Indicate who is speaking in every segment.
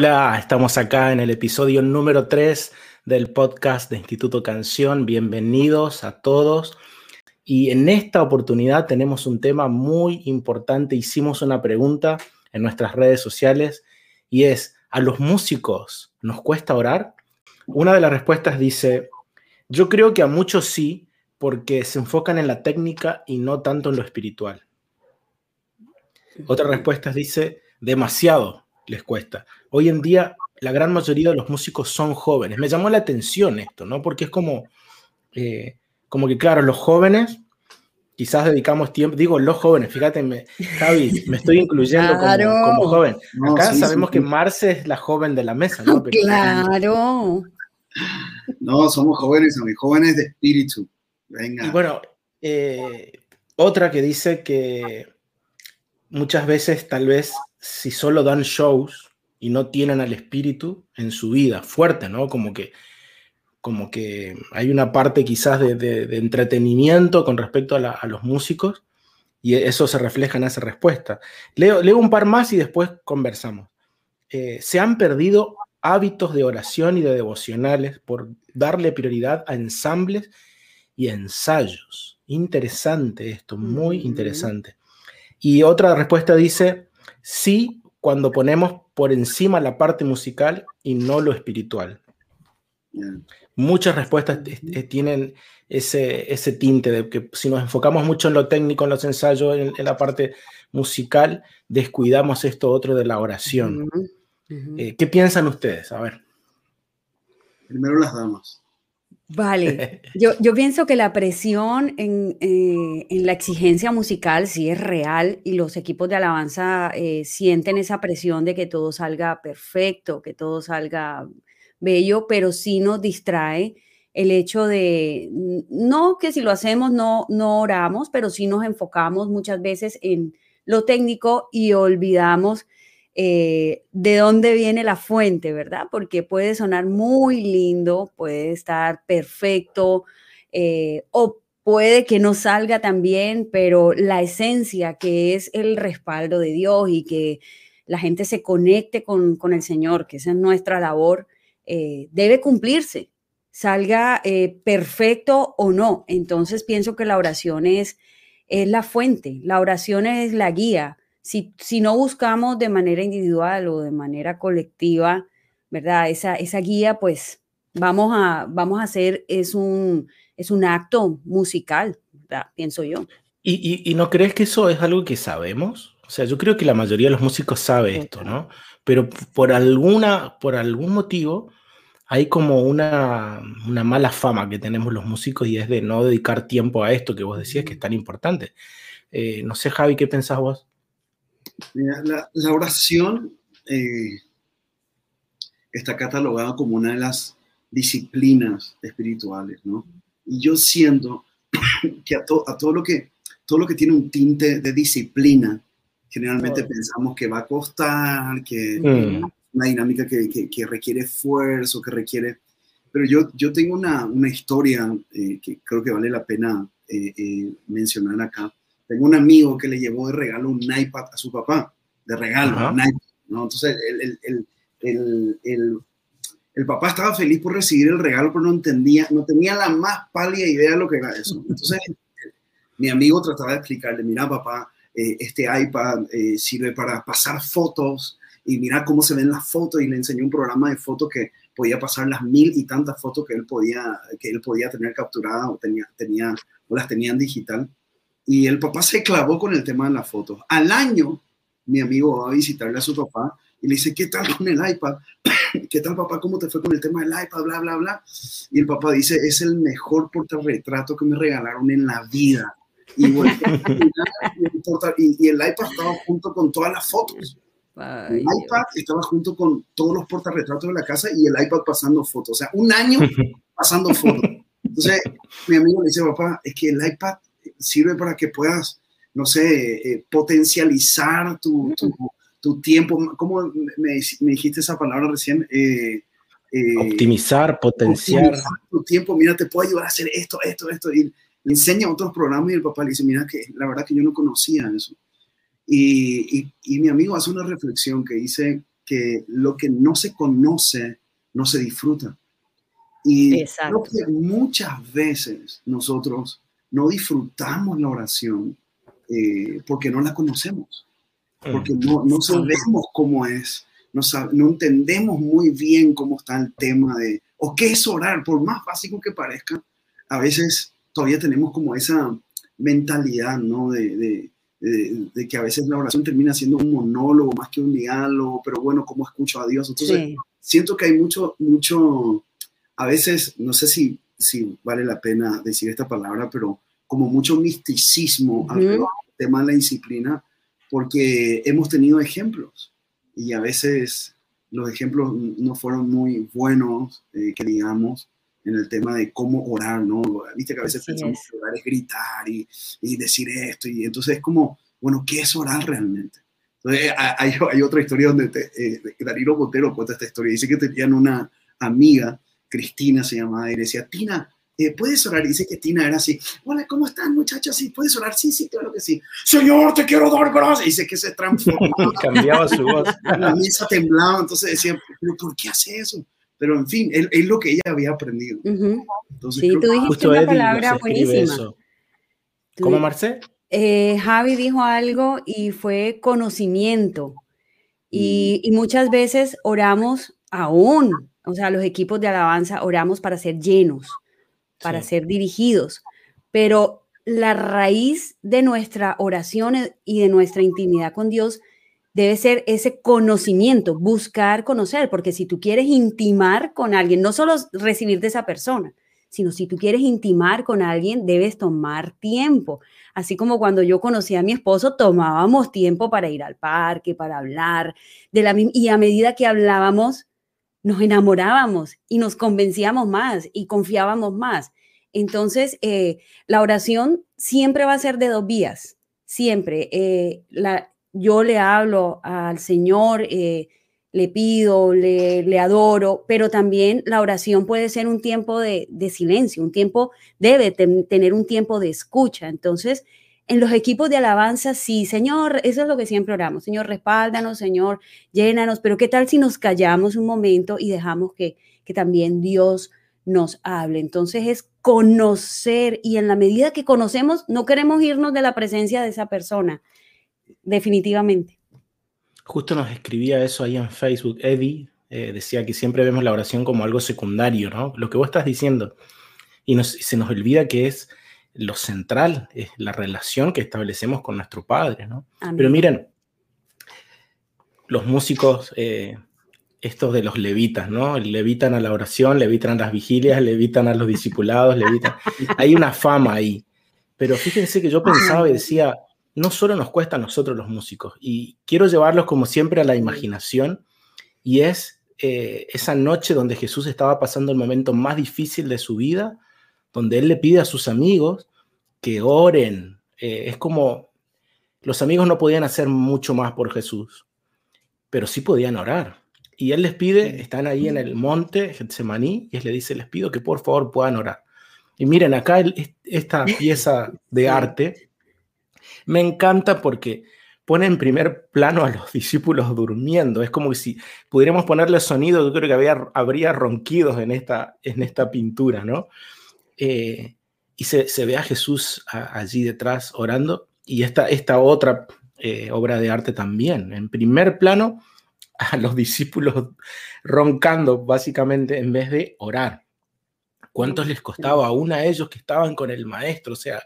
Speaker 1: Hola, estamos acá en el episodio número 3 del podcast de Instituto Canción. Bienvenidos a todos. Y en esta oportunidad tenemos un tema muy importante. Hicimos una pregunta en nuestras redes sociales y es, ¿a los músicos nos cuesta orar? Una de las respuestas dice, yo creo que a muchos sí, porque se enfocan en la técnica y no tanto en lo espiritual. Otra respuesta dice, demasiado les cuesta. Hoy en día la gran mayoría de los músicos son jóvenes. Me llamó la atención esto, ¿no? Porque es como, eh, como que, claro, los jóvenes quizás dedicamos tiempo, digo los jóvenes, fíjate, me, Javi, me estoy incluyendo como, joven. Acá sabemos que Marce es la joven de la mesa, ¿no?
Speaker 2: claro.
Speaker 3: No, somos jóvenes, somos jóvenes de espíritu. Venga.
Speaker 1: Y bueno, eh, otra que dice que muchas veces tal vez si solo dan shows y no tienen al espíritu en su vida fuerte, ¿no? Como que, como que hay una parte quizás de, entretenimiento con respecto a, los músicos y eso se refleja en esa respuesta. Leo, leo un par más y después conversamos. Eh, se han perdido hábitos de oración y de devocionales por darle prioridad a ensambles y ensayos. Interesante esto, muy interesante. Y otra respuesta dice, sí, cuando ponemos por encima la parte musical y no lo espiritual. Muchas respuestas tienen ese, ese tinte de que si nos enfocamos mucho en lo técnico, en los ensayos, en, la parte musical, descuidamos esto otro de la oración. Eh, ¿Qué piensan ustedes? A ver.
Speaker 3: Primero las damas.
Speaker 2: Vale, yo, yo, pienso que la presión en, eh, en, la exigencia musical sí es real y los equipos de alabanza eh, sienten esa presión de que todo salga perfecto, que todo salga bello, pero sí nos distrae el hecho de, no que si lo hacemos no, no oramos, pero sí nos enfocamos muchas veces en lo técnico y olvidamos eh, de dónde viene la fuente, ¿verdad? Porque puede sonar muy lindo, puede estar perfecto eh, o puede que no salga tan bien, pero la esencia que es el respaldo de Dios y que la gente se conecte con, el Señor, que esa es nuestra labor, eh, debe cumplirse, salga perfecto o no. Entonces pienso que la oración es, es la fuente, la oración es la guía si, no buscamos de manera individual o de manera colectiva, ¿verdad? Esa, esa guía, pues vamos a, vamos a hacer, es un, es un acto musical, ¿verdad? pienso yo.
Speaker 1: ¿Y, no crees que eso es algo que sabemos? O sea, yo creo que la mayoría de los músicos sabe esto, ¿no? Pero por, alguna, por algún motivo hay como una, una, mala fama que tenemos los músicos y es de no dedicar tiempo a esto que vos decías que es tan importante. Eh, no sé, Javi, ¿qué pensás vos?
Speaker 3: La, oración eh, está catalogada como una de las disciplinas espirituales, ¿no? Y yo siento que a, todo, lo que todo lo que tiene un tinte de disciplina, generalmente pensamos que va a costar, que mm. una dinámica que, que, requiere esfuerzo, que requiere... Pero yo, yo tengo una, una historia eh, que creo que vale la pena eh, mencionar acá. Tengo un amigo que le llevó de regalo un iPad a su papá, de regalo, un iPad, ¿no? Entonces, el, el, el, el, papá estaba feliz por recibir el regalo, pero no entendía, no tenía la más pálida idea de lo que era eso. Entonces, mi amigo trataba de explicarle, mira, papá, eh, este iPad eh, sirve para pasar fotos y mira cómo se ven las fotos y le enseñó un programa de fotos que podía pasar las mil y tantas fotos que él podía, que él podía tener capturadas o, tenía, tenía, o las tenía en digital. Y el papá se clavó con el tema de las fotos. Al año, mi amigo va a visitarle a su papá y le dice, ¿qué tal con el iPad? ¿Qué tal, papá? ¿Cómo te fue con el tema del iPad? Bla, bla, bla. Y el papá dice, es el mejor portarretrato que me regalaron en la vida. Y, y, el iPad estaba junto con todas las fotos. el iPad estaba junto con todos los portarretratos de la casa y el iPad pasando fotos. O sea, un año pasando fotos. Entonces, mi amigo le dice, papá, es que el iPad sirve para que puedas, no sé, eh, potencializar tu, tu, tiempo. ¿Cómo me, me, dijiste esa palabra recién?
Speaker 1: Eh, eh, optimizar, potenciar.
Speaker 3: tu tiempo, mira, te puedo ayudar a hacer esto, esto, esto. Y le enseña otros programas y el papá le dice, mira, que la verdad que yo no conocía eso. Y, y, y mi amigo hace una reflexión que dice, que lo que no se conoce no se disfruta. Y creo que muchas veces nosotros no disfrutamos la oración eh, porque no la conocemos, mm. porque no, no sabemos cómo es, no, no entendemos muy bien cómo está el tema de, o qué es orar, por más básico que parezca, a veces todavía tenemos como esa mentalidad, ¿no? De, de, que a veces la oración termina siendo un monólogo más que un diálogo, pero bueno, ¿cómo escucho a Dios? Entonces, siento que hay mucho, mucho, a veces, no sé si, si vale la pena decir esta palabra, pero como mucho misticismo al tema de la disciplina, porque hemos tenido ejemplos y a veces los ejemplos no fueron muy buenos, eh, que digamos, en el tema de cómo orar, ¿no? Viste que a veces pensamos que orar es gritar y, y, decir esto, y entonces es como, bueno, ¿qué es orar realmente? Entonces, hay, hay otra historia donde te, eh, Danilo cuenta esta historia, dice que tenían una amiga, Cristina se llamaba, y decía, Tina, eh, ¿puedes orar? Y dice que Tina era así, hola, ¿cómo están muchachos? ¿Sí, ¿Puedes orar? Sí, sí, claro que sí. Señor, te quiero dar gracias. Y dice que se transformaba.
Speaker 1: Cambiaba su voz.
Speaker 3: La misa temblaba, entonces decía, ¿pero por qué hace eso? Pero en fin, es lo que ella había aprendido.
Speaker 2: sí, tú dijiste una palabra buenísima.
Speaker 1: ¿Cómo, Marce?
Speaker 2: Eh, Javi dijo algo y fue conocimiento. Y, mm. y, muchas veces oramos aún, o sea, los equipos de alabanza oramos para ser llenos, para ser dirigidos, pero la raíz de nuestra oración y de nuestra intimidad con Dios debe ser ese conocimiento, buscar conocer, porque si tú quieres intimar con alguien, no solo recibir de esa persona, sino si tú quieres intimar con alguien, debes tomar tiempo. Así como cuando yo conocí a mi esposo, tomábamos tiempo para ir al parque, para hablar, de la, y a medida que hablábamos, nos enamorábamos y nos convencíamos más y confiábamos más. Entonces, eh, la oración siempre va a ser de dos vías, siempre. Eh, yo le hablo al Señor, eh, le pido, le, adoro, pero también la oración puede ser un tiempo de, silencio, un tiempo, debe tener un tiempo de escucha. Entonces, en los equipos de alabanza, sí, Señor, eso es lo que siempre oramos, Señor, respáldanos, Señor, llénanos, pero ¿qué tal si nos callamos un momento y dejamos que, que también Dios nos hable? Entonces es conocer y en la medida que conocemos, no queremos irnos de la presencia de esa persona definitivamente.
Speaker 1: Justo nos escribía eso ahí en Facebook, Eddie, eh, decía que siempre vemos la oración como algo secundario, ¿no? Lo que vos estás diciendo. Y se nos olvida que es lo central, es la relación que establecemos con nuestro Padre, ¿no? Pero miren, los músicos, eh, estos de los levitas, ¿no? Levitan a la oración, levitan a las vigilias, levitan a los discipulados, levitan. Hay una fama ahí. Pero fíjense que yo pensaba y decía, no solo nos cuesta a nosotros los músicos, y quiero llevarlos como siempre a la imaginación, y es eh, esa noche donde Jesús estaba pasando el momento más difícil de su vida, donde Él le pide a sus amigos que oren. Eh, es como los amigos no podían hacer mucho más por Jesús, pero sí podían orar. Y Él les pide, están ahí en el monte Getsemaní, y Él les dice, les pido que por favor puedan orar. Y miren, acá esta pieza de arte me encanta porque pone en primer plano a los discípulos durmiendo. Es como si pudiéramos ponerle sonido, yo creo que había, habría ronquidos en esta, en esta pintura, ¿no? Eh, y se, ve a Jesús allí detrás orando y esta, esta otra eh, obra de arte también. En primer plano, a los discípulos roncando básicamente en vez de orar. ¿Cuántos les costaba aún a ellos que estaban con el maestro? O sea,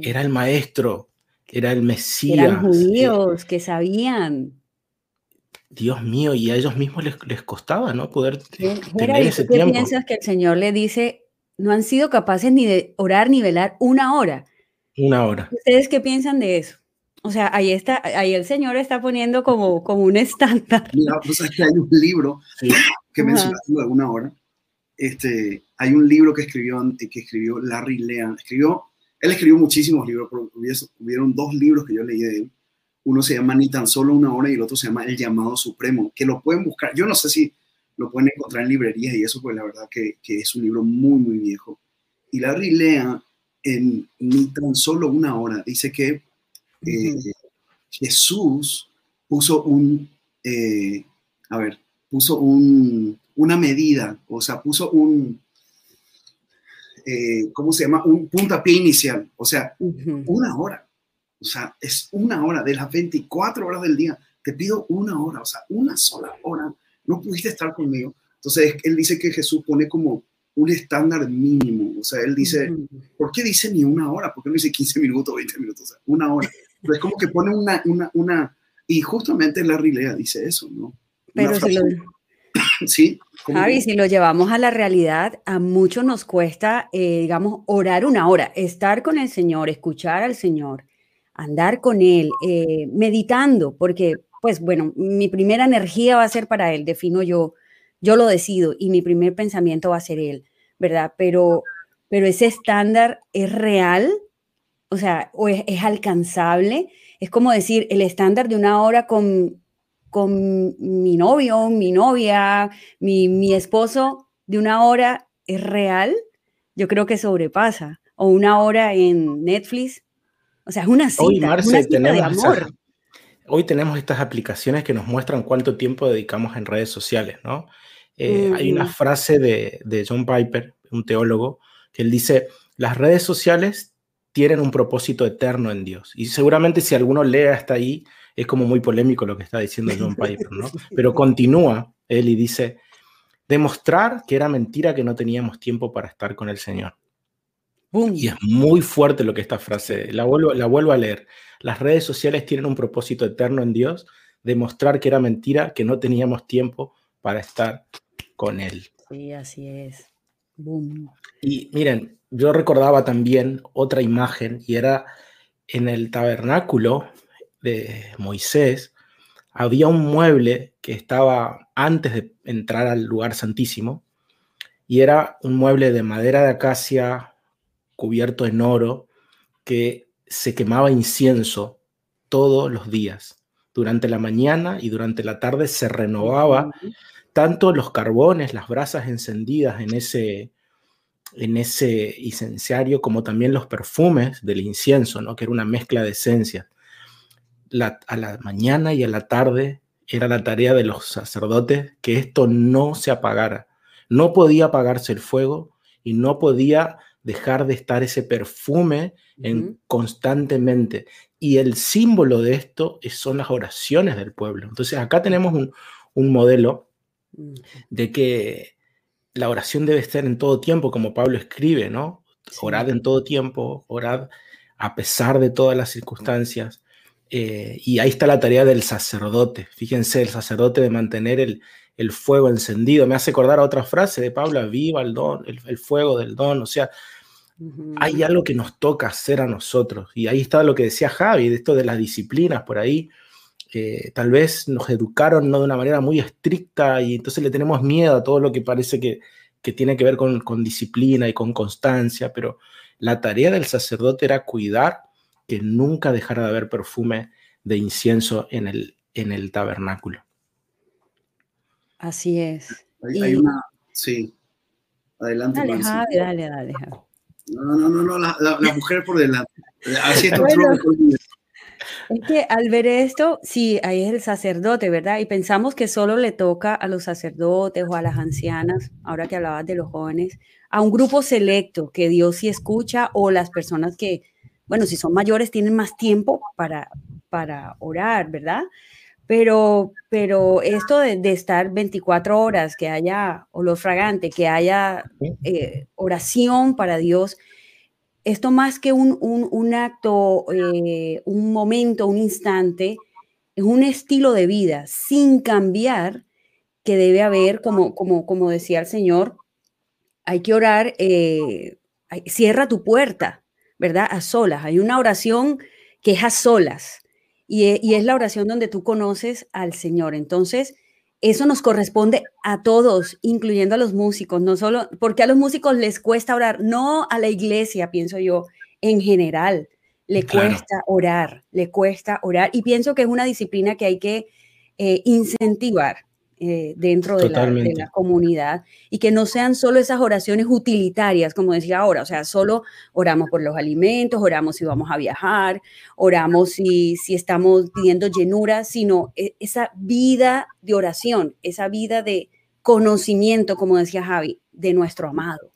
Speaker 1: era el maestro era el Mesías.
Speaker 2: Eran judíos que sabían.
Speaker 1: Dios mío, y a ellos mismos les, les costaba, ¿no? Poder tener ese ¿qué tiempo.
Speaker 2: piensas que el Señor le dice, no han sido capaces ni de orar ni velar una hora?
Speaker 1: Una hora.
Speaker 2: ¿Ustedes qué piensan de eso? O sea, ahí está, ahí el Señor está poniendo como, como un estándar.
Speaker 3: Mira, pues aquí hay un libro que mencionaste de alguna hora. Este, hay un libro que escribió, que escribió Larry Lean. Escribió él escribió muchísimos libros, pero hubieron dos libros que yo leí de él. Uno se llama Ni tan solo una hora y el otro se llama El llamado supremo, que lo pueden buscar. Yo no sé si lo pueden encontrar en librerías y eso, pues la verdad que, que es un libro muy, muy viejo. Y Larry Lea, en Ni tan solo una hora, dice que eh, Jesús puso un, eh, a ver, puso un, una medida, o sea, puso un, eh, ¿cómo se llama? Un puntapié inicial, o sea, una hora. O sea, es una hora de las 24 horas del día. Te pido una hora, o sea, una sola hora. No pudiste estar conmigo. Entonces, él dice que Jesús pone como un estándar mínimo. O sea, él dice, ¿por qué dice ni una hora? ¿Por qué no dice 15 minutos, 20 minutos? O sea, una hora. Entonces, como que pone una, una, una, y justamente la Lea dice eso, ¿no?
Speaker 2: Pero si lo,
Speaker 3: sí.
Speaker 2: Javi, si lo llevamos a la realidad, a muchos nos cuesta, eh, digamos, orar una hora, estar con el Señor, escuchar al Señor, andar con Él, eh, meditando, porque, pues bueno, mi primera energía va a ser para Él, defino yo, yo lo decido y mi primer pensamiento va a ser Él, ¿verdad? Pero, pero ese estándar es real, o sea, o es, es alcanzable, es como decir, el estándar de una hora con con mi novio, mi novia, mi, esposo de una hora es real, yo creo que sobrepasa. O una hora en Netflix. O sea, es una cita, hoy, Marce, tenemos de amor.
Speaker 1: Hoy tenemos estas aplicaciones que nos muestran cuánto tiempo dedicamos en redes sociales, ¿no? Eh, hay una frase de, de John Piper, un teólogo, que él dice, las redes sociales tienen un propósito eterno en Dios. Y seguramente si alguno lee hasta ahí, es como muy polémico lo que está diciendo John Piper, ¿no? Pero continúa él y dice, demostrar que era mentira que no teníamos tiempo para estar con el Señor. Y es muy fuerte lo que esta frase, la vuelvo, la vuelvo a leer. Las redes sociales tienen un propósito eterno en Dios, demostrar que era mentira que no teníamos tiempo para estar con Él.
Speaker 2: Sí, así es.
Speaker 1: Y miren, yo recordaba también otra imagen y era en el tabernáculo de Moisés, había un mueble que estaba antes de entrar al lugar santísimo y era un mueble de madera de acacia cubierto en oro que se quemaba incienso todos los días. Durante la mañana y durante la tarde se renovaba tanto los carbones, las brasas encendidas en ese, en ese incenciario, como también los perfumes del incienso, ¿no? que era una mezcla de esencias a la mañana y a la tarde era la tarea de los sacerdotes que esto no se apagara. No podía apagarse el fuego y no podía dejar de estar ese perfume en, constantemente. Y el símbolo de esto son las oraciones del pueblo. Entonces acá tenemos un, modelo de que la oración debe estar en todo tiempo, como Pablo escribe, ¿no? Orad en todo tiempo, orad a pesar de todas las circunstancias. Eh, y ahí está la tarea del sacerdote. Fíjense, el sacerdote de mantener el, fuego encendido. Me hace acordar a otra frase de Pablo, viva el don, el, fuego del don. O sea, hay algo que nos toca hacer a nosotros. Y ahí está lo que decía Javi, de esto de las disciplinas por ahí. Eh, tal vez nos educaron no de una manera muy estricta y entonces le tenemos miedo a todo lo que parece que, que tiene que ver con, con disciplina y con constancia, pero la tarea del sacerdote era cuidar que nunca dejara de haber perfume de incienso en el, en el tabernáculo.
Speaker 2: Así es.
Speaker 3: Hay, una, sí. Adelante.
Speaker 2: Dale, Javi, dale, dale.
Speaker 3: No, no, no, no, la, la, mujer por delante. Así es
Speaker 2: Es que al ver esto, sí, ahí es el sacerdote, ¿verdad? Y pensamos que solo le toca a los sacerdotes o a las ancianas, ahora que hablabas de los jóvenes, a un grupo selecto que Dios sí escucha o las personas que bueno, si son mayores tienen más tiempo para, para orar, ¿verdad? Pero, pero esto de, estar 24 horas, que haya olor fragante, que haya eh, oración para Dios, esto más que un, un, acto, eh, un momento, un instante, es un estilo de vida sin cambiar que debe haber, como, como, como decía el Señor, hay que orar, eh, cierra tu puerta, ¿verdad? A solas. Hay una oración que es a solas e, y, es la oración donde tú conoces al Señor. Entonces, eso nos corresponde a todos, incluyendo a los músicos, no solo porque a los músicos les cuesta orar, no a la iglesia, pienso yo, en general, le cuesta orar, le cuesta orar y pienso que es una disciplina que hay que eh, incentivar. Eh, dentro de la, comunidad y que no sean solo esas oraciones utilitarias, como decía ahora, o sea, solo oramos por los alimentos, oramos si vamos a viajar, oramos si, si estamos pidiendo llenura, sino e, esa vida de oración, esa vida de conocimiento, como decía Javi, de nuestro amado.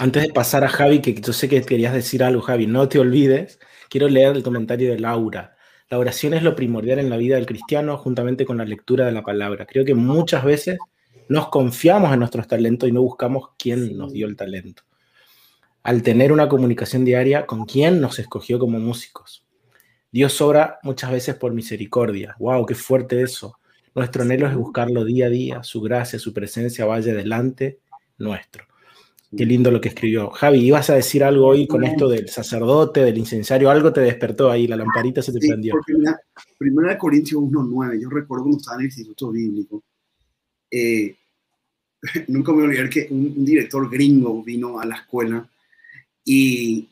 Speaker 1: Antes de pasar a Javi, que yo sé que querías decir algo, Javi, no te olvides, quiero leer el comentario de Laura. La oración es lo primordial en la vida del cristiano juntamente con la lectura de la palabra. Creo que muchas veces nos confiamos en nuestros talentos y no buscamos quién nos dio el talento. Al tener una comunicación diaria con quién nos escogió como músicos. Dios obra muchas veces por misericordia. ¡Wow! ¡Qué fuerte eso! Nuestro anhelo es buscarlo día a día, su gracia, su presencia vaya delante nuestro. Qué lindo lo que escribió. Javi, ibas a decir algo hoy con esto del sacerdote, del incensario, algo te despertó ahí, la lamparita se te sí, prendió.
Speaker 3: Porque mira, Primera de Corintios 1.9, yo recuerdo cuando estaba en el Instituto Bíblico, eh, nunca me voy a olvidar que un, director gringo vino a la escuela y,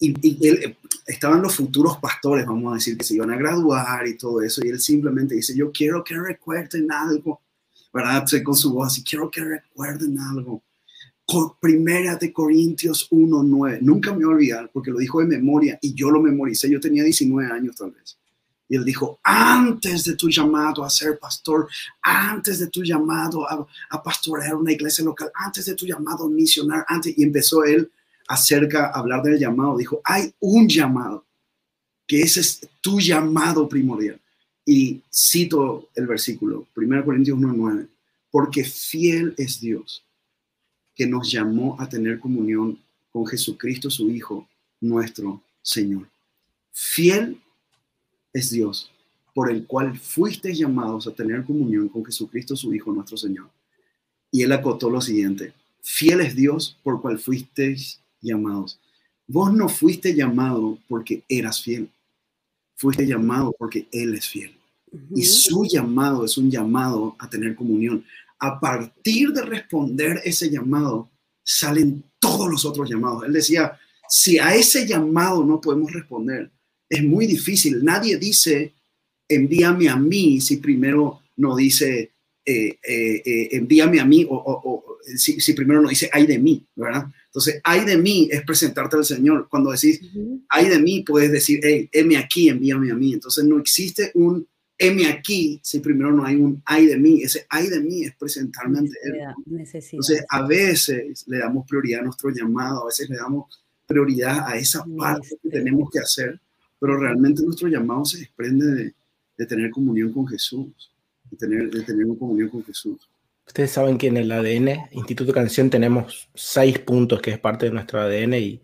Speaker 3: y, él, estaban los futuros pastores, vamos a decir, que se iban a graduar y todo eso, y él simplemente dice, yo quiero que recuerden algo, ¿verdad? Con su voz así, quiero que recuerden algo Primera de Corintios 1.9. Nunca me voy a olvidar porque lo dijo de memoria y yo lo memoricé. Yo tenía 19 años tal vez. Y él dijo, antes de tu llamado a ser pastor, antes de tu llamado a, a pastorear una iglesia local, antes de tu llamado a misionar, antes, y empezó él acerca, a hablar del llamado. Dijo, hay un llamado, que ese es tu llamado primordial. Y cito el versículo, 1 Corintios 1.9, porque fiel es Dios que nos llamó a tener comunión con Jesucristo, su Hijo, nuestro Señor. Fiel es Dios, por el cual fuisteis llamados a tener comunión con Jesucristo, su Hijo, nuestro Señor. Y él acotó lo siguiente, fiel es Dios por cual fuisteis llamados. Vos no fuiste llamado porque eras fiel, fuiste llamado porque Él es fiel. Y su llamado es un llamado a tener comunión a partir de responder ese llamado, salen todos los otros llamados. Él decía, si a ese llamado no podemos responder, es muy difícil. Nadie dice, envíame a mí, si primero no dice, eh, eh, eh, envíame a mí, o, si, primero no dice, ay de mí, ¿verdad? Entonces, ay de mí es presentarte al Señor. Cuando decís, ay de mí, puedes decir, hey, heme aquí, envíame a mí. Entonces, no existe un heme aquí, si primero no hay un ay de mí, ese ay de mí es presentarme ante Él. Entonces, a veces le damos prioridad a nuestro llamado, a veces le damos prioridad a esa parte que tenemos que hacer, pero realmente nuestro llamado se desprende de, tener comunión con Jesús, de tener, de tener una comunión con Jesús.
Speaker 1: Ustedes saben que en el ADN, Instituto Canción, tenemos seis puntos que es parte de nuestro ADN y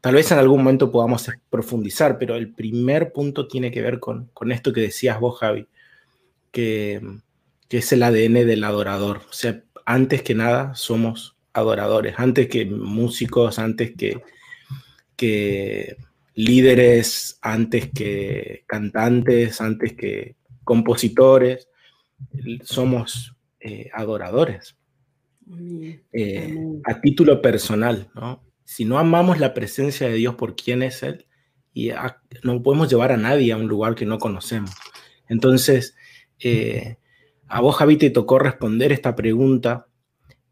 Speaker 1: Tal vez en algún momento podamos profundizar, pero el primer punto tiene que ver con, con esto que decías vos, Javi, que, que, es el ADN del adorador. O sea, antes que nada somos adoradores, antes que músicos, antes que, que líderes, antes que cantantes, antes que compositores, somos eh, adoradores. Eh, a título personal, ¿no? Si no amamos la presencia de Dios por quién es Él, y no podemos llevar a nadie a un lugar que no conocemos. Entonces, eh, a vos, Javi, te tocó responder esta pregunta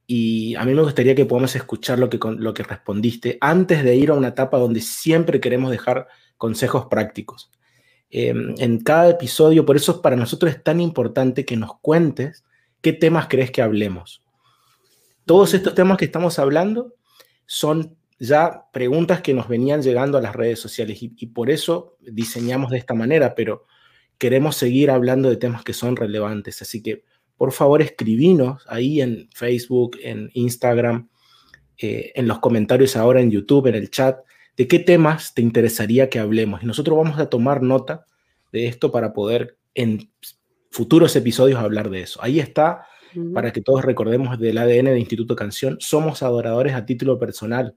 Speaker 1: y a mí me gustaría que podamos escuchar lo que, lo que respondiste antes de ir a una etapa donde siempre queremos dejar consejos prácticos. Em, en cada episodio, por eso para nosotros es tan importante que nos cuentes qué temas crees que hablemos. Todos estos temas que estamos hablando son ya preguntas que nos venían llegando a las redes sociales y, por eso diseñamos de esta manera, pero queremos seguir hablando de temas que son relevantes. Así que, por favor, escribinos ahí en Facebook, en Instagram, eh, en los comentarios ahora en YouTube, en el chat, de qué temas te interesaría que hablemos. Y nosotros vamos a tomar nota de esto para poder en futuros episodios hablar de eso. Ahí está, para que todos recordemos del ADN de Instituto Canción, somos adoradores a título personal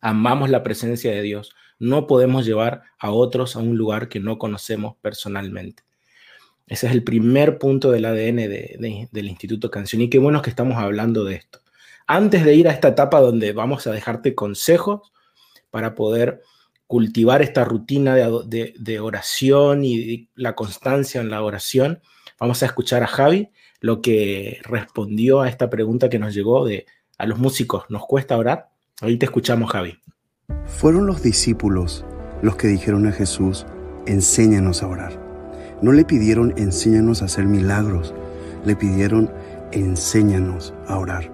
Speaker 1: amamos la presencia de Dios. No podemos llevar a otros a un lugar que no conocemos personalmente. Ese es el primer punto del ADN del Instituto Canción. Y qué bueno que estamos hablando de esto. Antes de ir a esta etapa donde vamos a dejarte consejos para poder cultivar esta rutina de, oración y la constancia en la oración, vamos a escuchar a Javi lo que respondió a esta pregunta que nos llegó de a los músicos, ¿nos cuesta orar? Ahí te escuchamos, Javi.
Speaker 4: Fueron los discípulos los que dijeron a Jesús, enséñanos a orar. No le pidieron, enséñanos a hacer milagros, le pidieron, enséñanos a orar.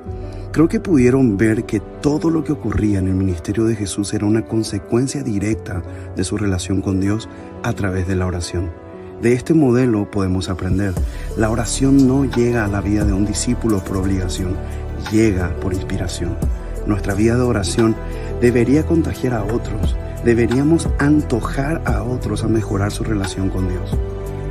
Speaker 4: Creo que pudieron ver que todo lo que ocurría en el ministerio de Jesús era una consecuencia directa de su relación con Dios a través de la oración. De este modelo podemos aprender. La oración no llega a la vida de un discípulo por obligación, llega por inspiración. Nuestra vida de oración debería contagiar a otros. Deberíamos antojar a otros a mejorar su relación con Dios.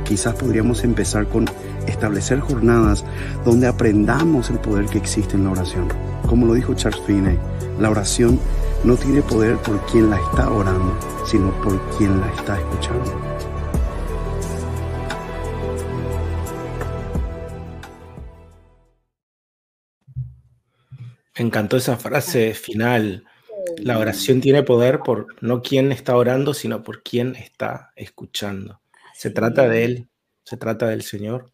Speaker 4: Quizás podríamos empezar con establecer jornadas donde aprendamos el poder que existe en la oración. Como lo dijo Charles Finney, la oración no tiene poder por quien la está orando, sino por quien la está escuchando.
Speaker 1: Me encantó esa frase final. La oración tiene poder por no quien está orando, sino por quien está escuchando. Se trata de Él, se trata del Señor.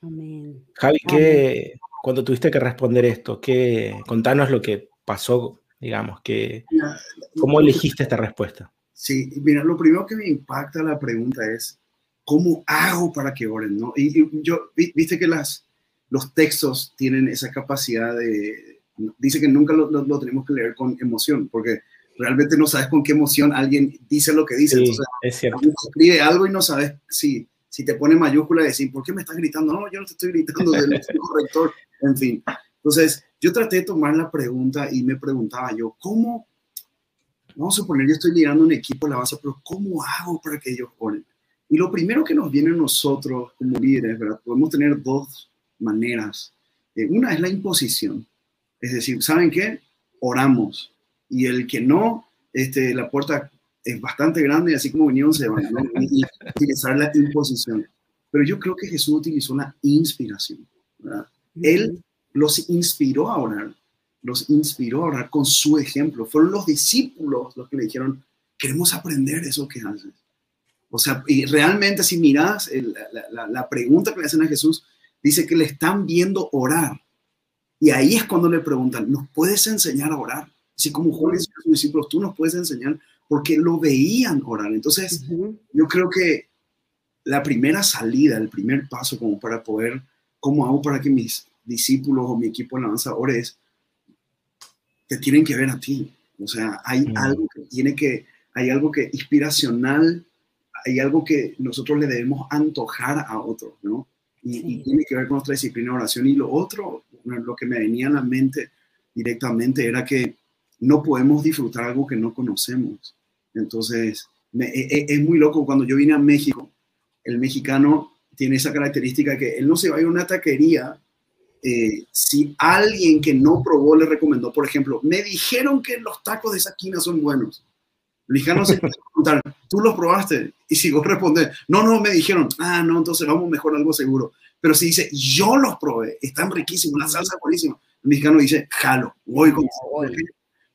Speaker 1: Amén. Javi, ¿qué, cuando tuviste que responder esto, ¿qué, contanos lo que pasó, digamos, que, ¿cómo elegiste esta respuesta?
Speaker 3: Sí, mira, lo primero que me impacta la pregunta es, ¿cómo hago para que oren? ¿no? Y, yo, viste que las, los textos tienen esa capacidad de, dice que nunca lo, tenemos que leer con emoción, porque realmente no sabes con qué emoción alguien dice lo que dice. Entonces,
Speaker 1: es cierto.
Speaker 3: escribe algo y no sabes si, si te pone mayúscula y decir, ¿por qué me estás gritando? No, yo no te estoy gritando del corrector, en fin. Entonces, yo traté de tomar la pregunta y me preguntaba yo, ¿cómo? Vamos a suponer, yo estoy liderando un equipo de la base, pero ¿cómo hago para que ellos oren? Y lo primero que nos viene a nosotros como líderes, ¿verdad? Podemos tener dos maneras. Eh, una es la imposición. Es decir, ¿saben qué? Oramos. Y el que no, este, la puerta es bastante grande, así como vinieron se van, y, utilizar la imposición. Pero yo creo que Jesús utilizó la inspiración. ¿verdad? Él los inspiró a orar, los inspiró a orar con su ejemplo. Fueron los discípulos los que le dijeron, queremos aprender eso que haces. O sea, y realmente si miras la, la, pregunta que le hacen a Jesús, dice que le están viendo orar. Y ahí es cuando le preguntan, ¿nos puedes enseñar a orar? Así como Juan y sus discípulos, tú nos puedes enseñar porque lo veían orar. Entonces, yo creo que la primera salida, el primer paso como para poder, ¿cómo hago para que mis discípulos o mi equipo de alabanza ore es, te tienen que ver a ti. O sea, hay algo que tiene que, hay algo que inspiracional, hay algo que nosotros le debemos antojar a otros, ¿no? Y, tiene que ver con nuestra disciplina de oración. Y lo otro, lo que me venía a la mente directamente era que no podemos disfrutar algo que no conocemos. Entonces, e, e, es, muy loco. Cuando yo vine a México, el mexicano tiene esa característica que él no se va a ir a una taquería eh, si alguien que no probó le recomendó, por ejemplo, me dijeron que los tacos de esa esquina son buenos. El mexicano se preguntar, ¿tú los probaste? Y si vos respondes, no, no, me dijeron, ah, no, entonces vamos mejor algo seguro. Pero si dice, yo los probé, están riquísimos, la salsa es buenísima, el mexicano dice, jalo, voy con...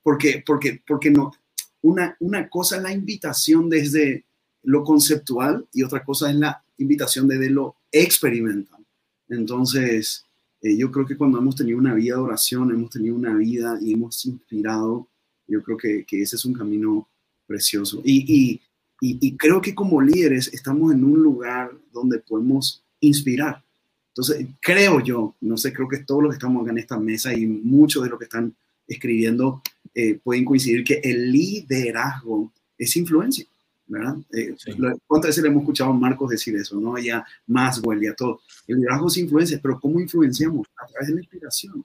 Speaker 3: Porque, porque, porque no, una, una cosa es la invitación desde lo conceptual y otra cosa es la invitación desde lo experimental. Entonces, eh, yo creo que cuando hemos tenido una vida de oración, hemos tenido una vida y hemos inspirado, yo creo que, que ese es un camino precioso. Y, y, y, creo que como líderes estamos en un lugar donde podemos inspirar. Entonces, creo yo, no sé, creo que todos los que estamos acá en esta mesa y muchos de los que están escribiendo eh, pueden coincidir que el liderazgo es influencia, ¿verdad? Eh, ¿Cuántas veces le hemos escuchado a Marcos decir eso, no? Ya más y a todo. El liderazgo es influencia, pero ¿cómo influenciamos? A través de la inspiración.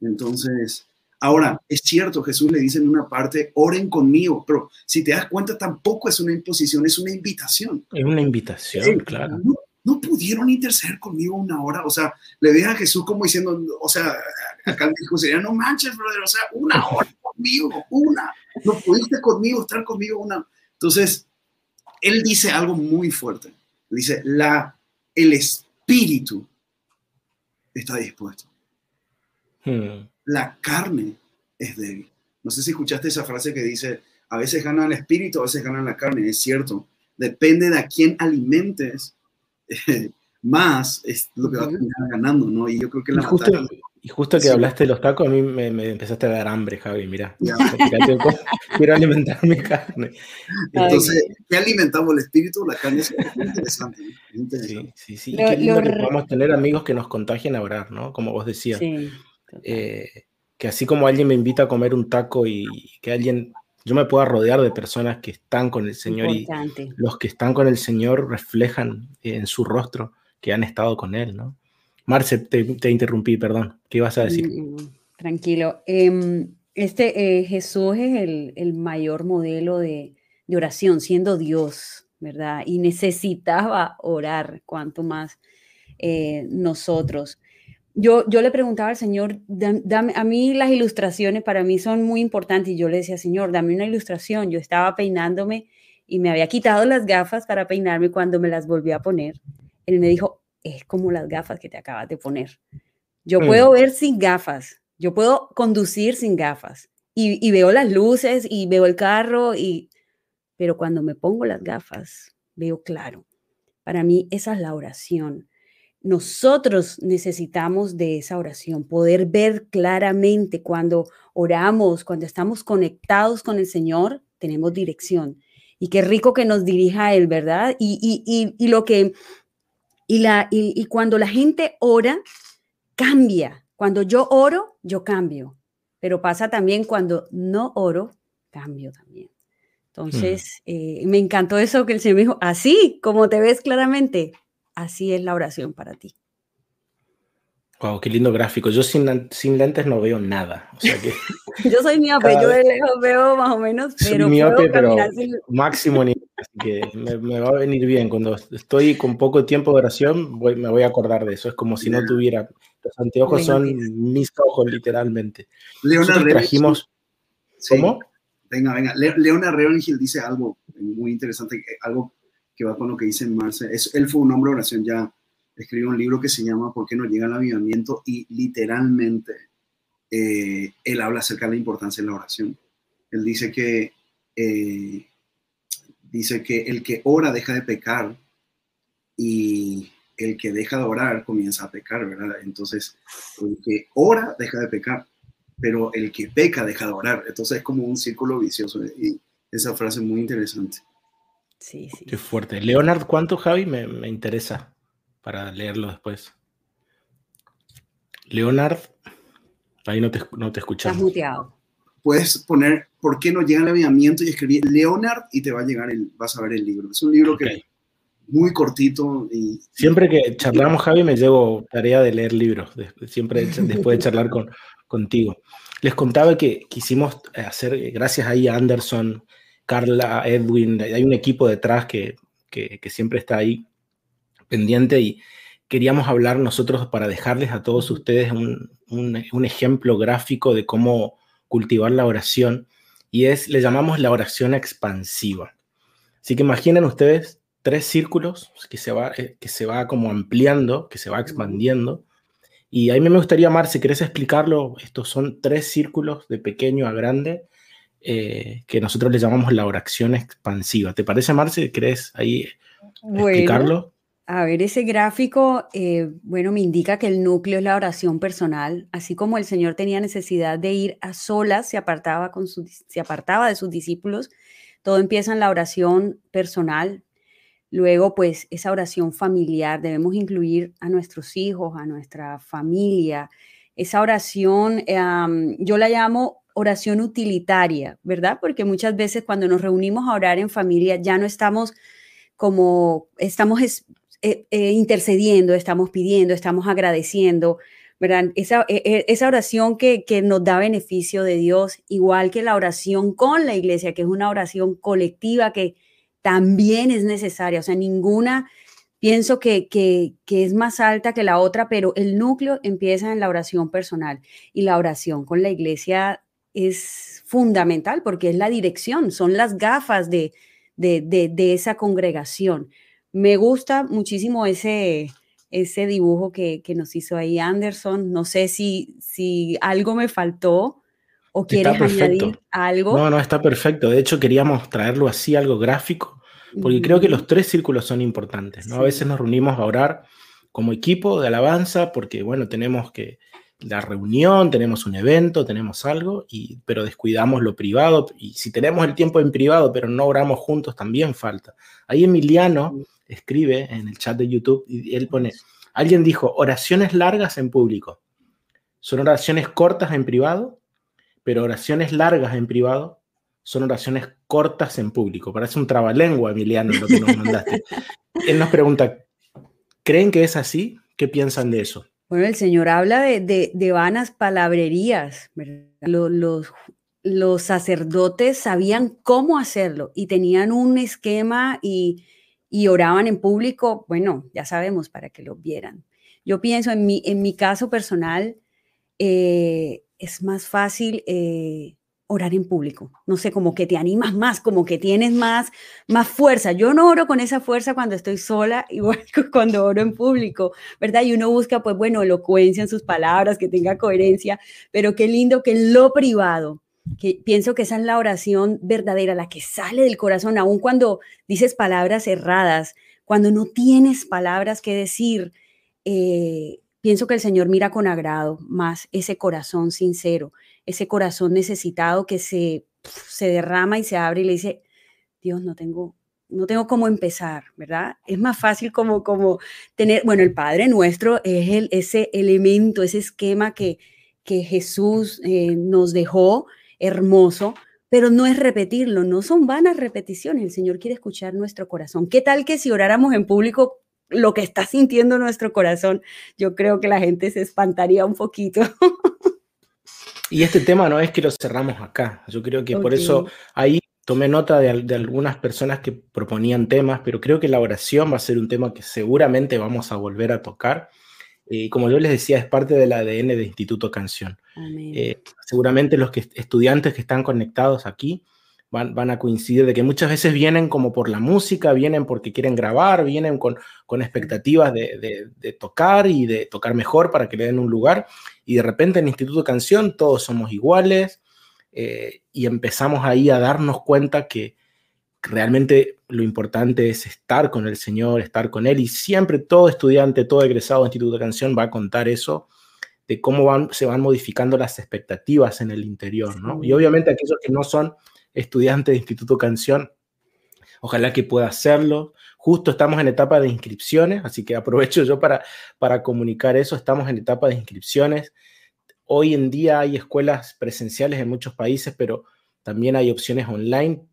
Speaker 3: Entonces, ahora, es cierto, Jesús le dice en una parte, oren conmigo, pero si te das cuenta, tampoco es una imposición, es una invitación.
Speaker 1: Es una invitación, claro.
Speaker 3: No, pudieron interceder conmigo una hora, o sea, le deja a Jesús como diciendo, o sea, acá dijo, sería, no manches, brother, o sea, una hora conmigo, una. No pudiste conmigo, estar conmigo una. Entonces, él dice algo muy fuerte. Dice, la, el espíritu está dispuesto. Hmm. La carne es débil. No sé si escuchaste esa frase que dice, a veces gana el espíritu, a veces gana la carne, es cierto. Depende de a quién alimentes, más es lo que va a terminar ganando, ¿no? Y yo creo que la
Speaker 1: y justo que hablaste de los tacos, a mí me, empezaste a dar hambre, Javi, mira. Quiero alimentar mi carne.
Speaker 3: Entonces, ¿qué alimentamos? ¿El espíritu? La carne es interesante.
Speaker 1: Sí, sí, sí. y qué lindo que podamos tener amigos que nos contagien a orar, ¿no? Como vos decías. Sí, eh, que así como alguien me invita a comer un taco y que alguien, yo me pueda rodear de personas que están con el Señor y los que están con el Señor reflejan en su rostro que han estado con Él, ¿no? Marce, te, interrumpí, perdón. ¿Qué ibas a decir? Mm,
Speaker 2: tranquilo. Em, este eh, Jesús es el, mayor modelo de, oración, siendo Dios, ¿verdad? Y necesitaba orar, cuanto más eh, nosotros. Yo, yo le preguntaba al Señor, dame, a mí las ilustraciones para mí son muy importantes y yo le decía, Señor, dame una ilustración. Yo estaba peinándome y me había quitado las gafas para peinarme cuando me las volví a poner. Él me dijo, es como las gafas que te acabas de poner. Yo mm. puedo ver sin gafas, yo puedo conducir sin gafas y, veo las luces y veo el carro, y, pero cuando me pongo las gafas, veo claro. Para mí esa es la oración. Nosotros necesitamos de esa oración, poder ver claramente cuando oramos, cuando estamos conectados con el Señor, tenemos dirección. Y qué rico que nos dirija Él, ¿verdad? Y, y, y lo que y, la, y, cuando la gente ora, cambia. Cuando yo oro, yo cambio. Pero pasa también cuando no oro, cambio también. Entonces, eh, me encantó eso que el Señor me dijo, así como te ves claramente, así es la oración para ti.
Speaker 1: Wow, qué lindo gráfico. Yo sin, sin lentes no veo nada.
Speaker 2: yo soy miope, yo de lejos veo más o menos, pero.
Speaker 1: Soy miope, pero máximo nivel. Así que me, va a venir bien. Cuando estoy con poco tiempo de oración, me voy a acordar de eso. Es como si no tuviera. Los anteojos son mis ojos, literalmente.
Speaker 3: Leona
Speaker 1: trajimos. ¿Cómo?
Speaker 3: Venga, venga. Leona Reonigil dice algo muy interesante, algo que va con lo que dice Marce. Es, él fue un hombre de oración ya escribió un libro que se llama ¿Por qué no llega el avivamiento? Y literalmente eh, él habla acerca de la importancia de la oración. Él dice que, eh, dice que el que ora deja de pecar y el que deja de orar comienza a pecar, ¿verdad? Entonces, el que ora deja de pecar, pero el que peca deja de orar. Entonces es como un círculo vicioso y esa frase es muy interesante.
Speaker 1: Sí, sí. Qué fuerte. Leonard, ¿cuánto, Javi? Me, me interesa para leerlo después. Leonard, ahí no te, no te escuchamos.
Speaker 2: Estás muteado.
Speaker 3: Puedes poner por qué no llega el aviamiento y escribir Leonard y te va a llegar el, vas a ver el libro. Es un libro que muy cortito y
Speaker 1: siempre que charlamos Javi me llevo tarea de leer libros, siempre después de charlar con, contigo. Les contaba que quisimos hacer, gracias ahí a Anderson, Carla, Edwin, hay un equipo detrás que, que, que siempre está ahí pendiente y queríamos hablar nosotros para dejarles a todos ustedes un, un, ejemplo gráfico de cómo cultivar la oración y es, le llamamos la oración expansiva. Así que imaginen ustedes tres círculos que se va, eh, que se va como ampliando, que se va expandiendo. Y a mí me gustaría, Mar, si querés explicarlo, estos son tres círculos de pequeño a grande eh, que nosotros le llamamos la oración expansiva. ¿Te parece, Marce? ¿Querés ahí explicarlo?
Speaker 2: A ver, ese gráfico, eh, bueno, me indica que el núcleo es la oración personal, así como el Señor tenía necesidad de ir a solas, se apartaba, con se apartaba de sus discípulos, todo empieza en la oración personal. Luego, pues, esa oración familiar, debemos incluir a nuestros hijos, a nuestra familia. Esa oración, yo la llamo oración utilitaria, ¿verdad? Porque muchas veces cuando nos reunimos a orar en familia ya no estamos como, estamos eh, eh, intercediendo, estamos pidiendo, estamos agradeciendo, ¿verdad? Esa, e, e, esa oración que, que, nos da beneficio de Dios, igual que la oración con la iglesia, que es una oración colectiva que también es necesaria, o sea, ninguna pienso que, que, que, es más alta que la otra, pero el núcleo empieza en la oración personal y la oración con la iglesia es fundamental porque es la dirección, son las gafas de, de, de, de esa congregación. Me gusta muchísimo ese, ese dibujo que, nos hizo ahí Anderson. No sé si, si algo me faltó ¿O quieres añadir algo?
Speaker 1: No, no, está perfecto. De hecho, queríamos traerlo así, algo gráfico, porque creo que los tres círculos son importantes. ¿no? A veces nos reunimos a orar como equipo de alabanza porque, bueno, tenemos que la reunión, tenemos un evento, tenemos algo, y, pero descuidamos lo privado. Y si tenemos el tiempo en privado, pero no oramos juntos, también falta. Ahí Emiliano escribe en el chat de YouTube y él pone, alguien dijo, oraciones largas en público. Son oraciones cortas en privado, pero oraciones largas en privado son oraciones cortas en público. Parece un trabalengua, Emiliano, lo que nos mandaste. él nos pregunta, ¿creen que es así? ¿Qué piensan de eso?
Speaker 2: Bueno, el Señor habla de, vanas palabrerías. Los, los, sacerdotes sabían cómo hacerlo y tenían un esquema y, oraban en público, bueno, ya sabemos, para que lo vieran. Yo pienso, en mi, en mi caso personal, eh, es más fácil eh, orar en público. No sé, como que te animas más, como que tienes más, más fuerza. Yo no oro con esa fuerza cuando estoy sola, igual que cuando oro en público, ¿verdad? Y uno busca, pues bueno, elocuencia en sus palabras, que tenga coherencia, pero qué lindo que en lo privado, que pienso que esa es la oración verdadera, la que sale del corazón, aun cuando dices palabras erradas, cuando no tienes palabras que decir, eh, pienso que el Señor mira con agrado más ese corazón sincero ese corazón necesitado que se, se derrama y se abre y le dice, Dios, no tengo, no tengo cómo empezar, ¿verdad? Es más fácil como, como tener, bueno, el Padre nuestro es el, ese elemento, ese esquema que, que Jesús eh, nos dejó hermoso, pero no es repetirlo, no son vanas repeticiones, el Señor quiere escuchar nuestro corazón. ¿Qué tal que si oráramos en público lo que está sintiendo nuestro corazón? Yo creo que la gente se espantaría un poquito.
Speaker 1: Y este tema no es que lo cerramos acá. Yo creo que por eso ahí tomé nota de, algunas personas que proponían temas, pero creo que la oración va a ser un tema que seguramente vamos a volver a tocar. Y como yo les decía, es parte del ADN de Instituto Canción. Eh, seguramente los que, estudiantes que están conectados aquí van, a coincidir de que muchas veces vienen como por la música, vienen porque quieren grabar, vienen con, con expectativas de, de, tocar y de tocar mejor para que le den un lugar. Y de repente en el Instituto Canción todos somos iguales eh, y empezamos ahí a darnos cuenta que realmente lo importante es estar con el Señor, estar con Él. Y siempre todo estudiante, todo egresado de Instituto Canción va a contar eso de cómo van, se van modificando las expectativas en el interior, ¿no? Y obviamente aquellos que no son estudiante de Instituto Canción. Ojalá que pueda hacerlo. Justo estamos en etapa de inscripciones, así que aprovecho yo para, para comunicar eso. Estamos en etapa de inscripciones. Hoy en día hay escuelas presenciales en muchos países, pero también hay opciones online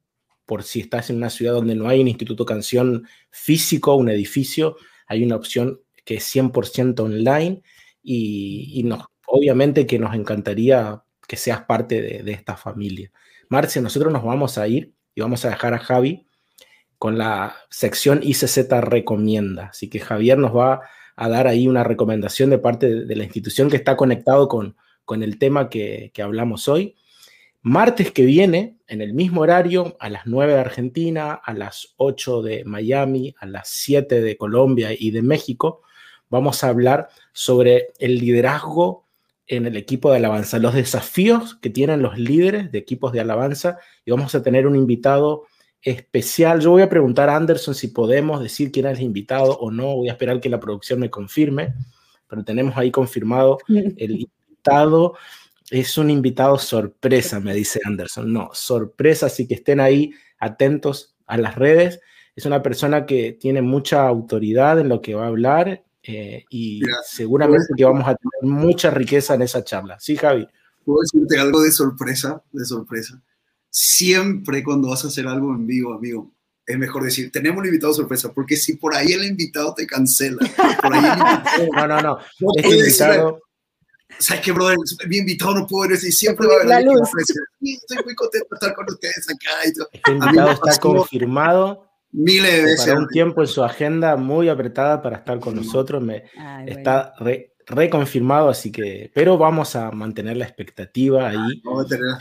Speaker 1: por si estás en una ciudad donde no hay un instituto canción físico, un edificio, hay una opción que es 100% online y, y obviamente que nos encantaría que seas parte de, esta familia. Marcia, nosotros nos vamos a ir y vamos a dejar a Javi con la sección ICZ recomienda. Así que Javier nos va a dar ahí una recomendación de parte de, la institución que está conectado con, con el tema que, que, hablamos hoy. Martes que viene, en el mismo horario, a las 9 de Argentina, a las 8 de Miami, a las 7 de Colombia y de México, vamos a hablar sobre el liderazgo en el equipo de alabanza, los desafíos que tienen los líderes de equipos de alabanza y vamos a tener un invitado especial. Yo voy a preguntar a Anderson si podemos decir quién es el invitado o no, voy a esperar que la producción me confirme, pero tenemos ahí confirmado el invitado. Es un invitado sorpresa, me dice Anderson. No, sorpresa, así que estén ahí atentos a las redes. Es una persona que tiene mucha autoridad en lo que va a hablar eh, y seguramente que vamos a tener mucha riqueza en esa charla. Sí, Javi.
Speaker 3: Puedo decirte algo de sorpresa, de sorpresa. Siempre cuando vas a hacer algo en vivo, amigo, es mejor decir, tenemos un invitado sorpresa, porque si por ahí el invitado te cancela, por ahí
Speaker 1: no, no, no, este invitado...
Speaker 3: ¿Sabes qué, brother? Mi invitado no puedo decir, siempre va a haber la sorpresa. Estoy muy contento de estar con ustedes acá.
Speaker 1: Este invitado está confirmado
Speaker 3: Miles de veces.
Speaker 1: un tiempo en su agenda muy apretada para estar con nosotros. Me, está reconfirmado, así que, pero vamos a mantener la expectativa ahí.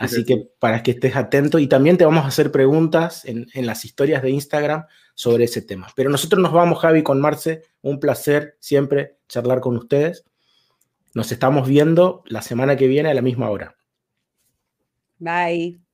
Speaker 1: Así que para que estés atento y también te vamos a hacer preguntas en, en, las historias de Instagram sobre ese tema. Pero nosotros nos vamos, Javi, con Marce. Un placer siempre charlar con ustedes. Nos estamos viendo la semana que viene a la misma hora.
Speaker 2: Bye.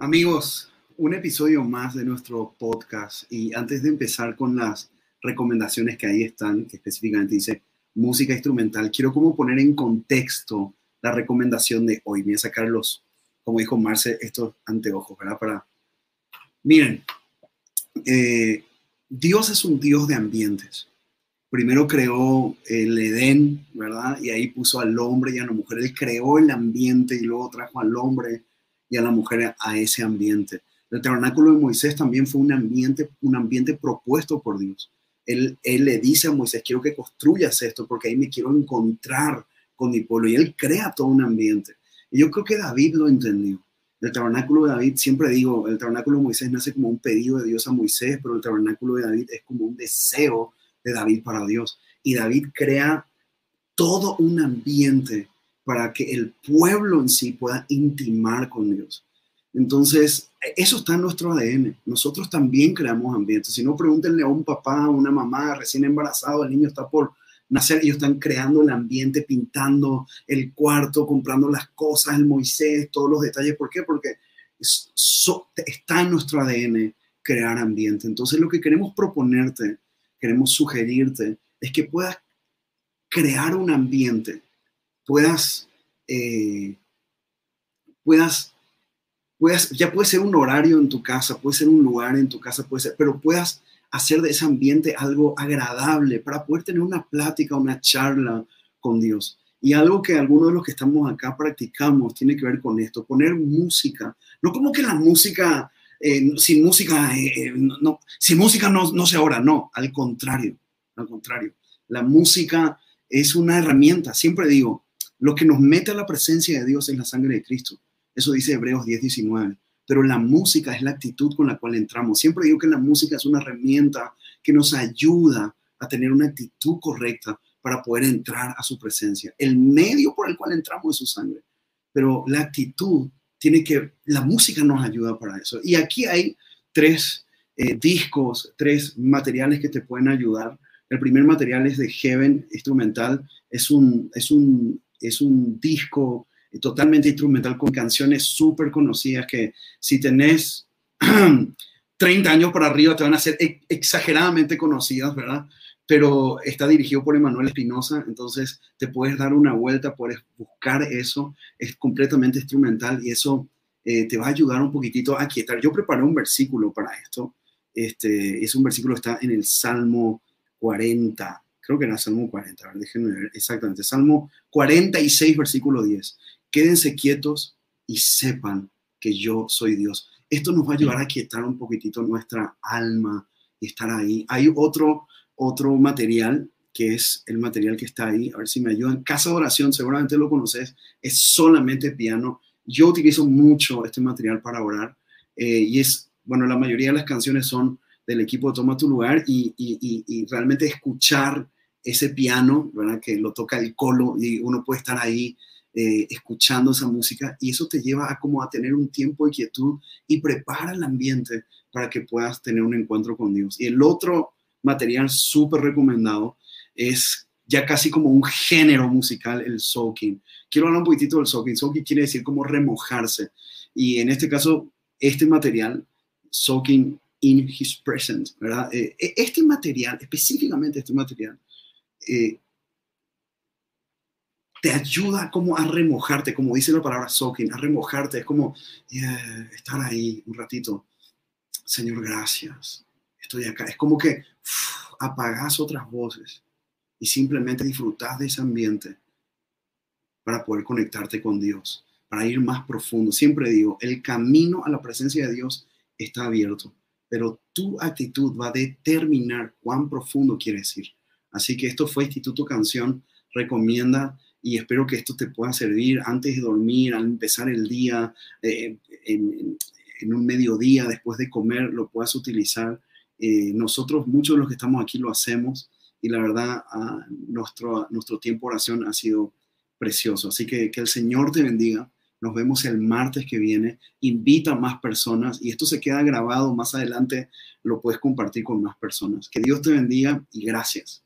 Speaker 3: Amigos, un episodio más de nuestro podcast y antes de empezar con las recomendaciones que ahí están, que específicamente dice música instrumental, quiero como poner en contexto la recomendación de hoy. Voy a sacar los, como dijo Marce, estos anteojos, ¿verdad? Para... Miren, eh, Dios es un Dios de ambientes. Primero creó el Edén, ¿verdad? Y ahí puso al hombre y a la mujer. Él creó el ambiente y luego trajo al hombre y a la mujer a ese ambiente. El tabernáculo de Moisés también fue un ambiente, un ambiente propuesto por Dios. Él, él le dice a Moisés, quiero que construyas esto porque ahí me quiero encontrar con mi pueblo. Y él crea todo un ambiente. Y yo creo que David lo entendió. El tabernáculo de David, siempre digo, el tabernáculo de Moisés nace como un pedido de Dios a Moisés, pero el tabernáculo de David es como un deseo de David para Dios. Y David crea todo un ambiente para que el pueblo en sí pueda intimar con Dios. Entonces, eso está en nuestro ADN. Nosotros también creamos ambientes. Si no, pregúntenle a un papá, a una mamá recién embarazado, el niño está por nacer, ellos están creando el ambiente, pintando el cuarto, comprando las cosas, el Moisés, todos los detalles. ¿Por qué? Porque está en nuestro ADN crear ambiente. Entonces, lo que queremos proponerte, queremos sugerirte, es que puedas crear un ambiente puedas, eh, puedas, puedas, ya puede ser un horario en tu casa, puede ser un lugar en tu casa, puede ser, pero puedas hacer de ese ambiente algo agradable para poder tener una plática, una charla con Dios. Y algo que algunos de los que estamos acá practicamos tiene que ver con esto, poner música. No como que la música, eh, sin música, eh, no, sin música no, no se ora, no, al contrario, al contrario. La música es una herramienta, siempre digo, lo que nos mete a la presencia de Dios es la sangre de Cristo. Eso dice Hebreos 10, 19. Pero la música es la actitud con la cual entramos. Siempre digo que la música es una herramienta que nos ayuda a tener una actitud correcta para poder entrar a su presencia. El medio por el cual entramos es su sangre. Pero la actitud tiene que, la música nos ayuda para eso. Y aquí hay tres eh, discos, tres materiales que te pueden ayudar. El primer material es de Heaven Instrumental. Es un, es un es un disco totalmente instrumental con canciones súper conocidas que si tenés 30 años para arriba te van a ser exageradamente conocidas, ¿verdad? Pero está dirigido por Emanuel Espinosa, entonces te puedes dar una vuelta, puedes buscar eso, es completamente instrumental y eso eh, te va a ayudar un poquitito a quietar. Yo preparé un versículo para esto, este, es un versículo que está en el Salmo 40, creo que era Salmo 40, a ver, déjenme ver exactamente, Salmo 46, versículo 10. Quédense quietos y sepan que yo soy Dios. Esto nos va a ayudar a quietar un poquitito nuestra alma y estar ahí. Hay otro, otro material que es el material que está ahí, a ver si me ayudan. Casa de oración, seguramente lo conoces, es solamente piano. Yo utilizo mucho este material para orar eh, y es, bueno, la mayoría de las canciones son del equipo Toma tu lugar y, y, y realmente escuchar ese piano, ¿verdad? Que lo toca el colo y uno puede estar ahí eh, escuchando esa música y eso te lleva a como a tener un tiempo de quietud y prepara el ambiente para que puedas tener un encuentro con Dios. Y el otro material súper recomendado es ya casi como un género musical, el soaking. Quiero hablar un poquitito del soaking. Soaking quiere decir como remojarse. Y en este caso, este material, soaking in his presence, ¿verdad? Eh, e, este material, específicamente este material, eh, te ayuda como a remojarte, como dice la palabra soaking, a remojarte, es como estar ahí un ratito. Señor, gracias, estoy acá. Es como que apagas otras voces y simplemente disfrutas de ese ambiente para poder conectarte con Dios, para ir más profundo. Siempre digo, el camino a la presencia de Dios está abierto, pero tu actitud va a determinar cuán profundo quieres ir. Así que esto fue Instituto Canción Recomienda y espero que esto te pueda servir antes de dormir, al empezar el día, eh, en, un mediodía, después de comer, lo puedas utilizar. Eh, nosotros, muchos de los que estamos aquí lo hacemos y la verdad, nuestro, nuestro tiempo de oración ha sido precioso. Así que que el Señor te bendiga Nos vemos el martes que viene. Invita a más personas y esto se queda grabado más adelante. Lo puedes compartir con más personas. Que Dios te bendiga y gracias.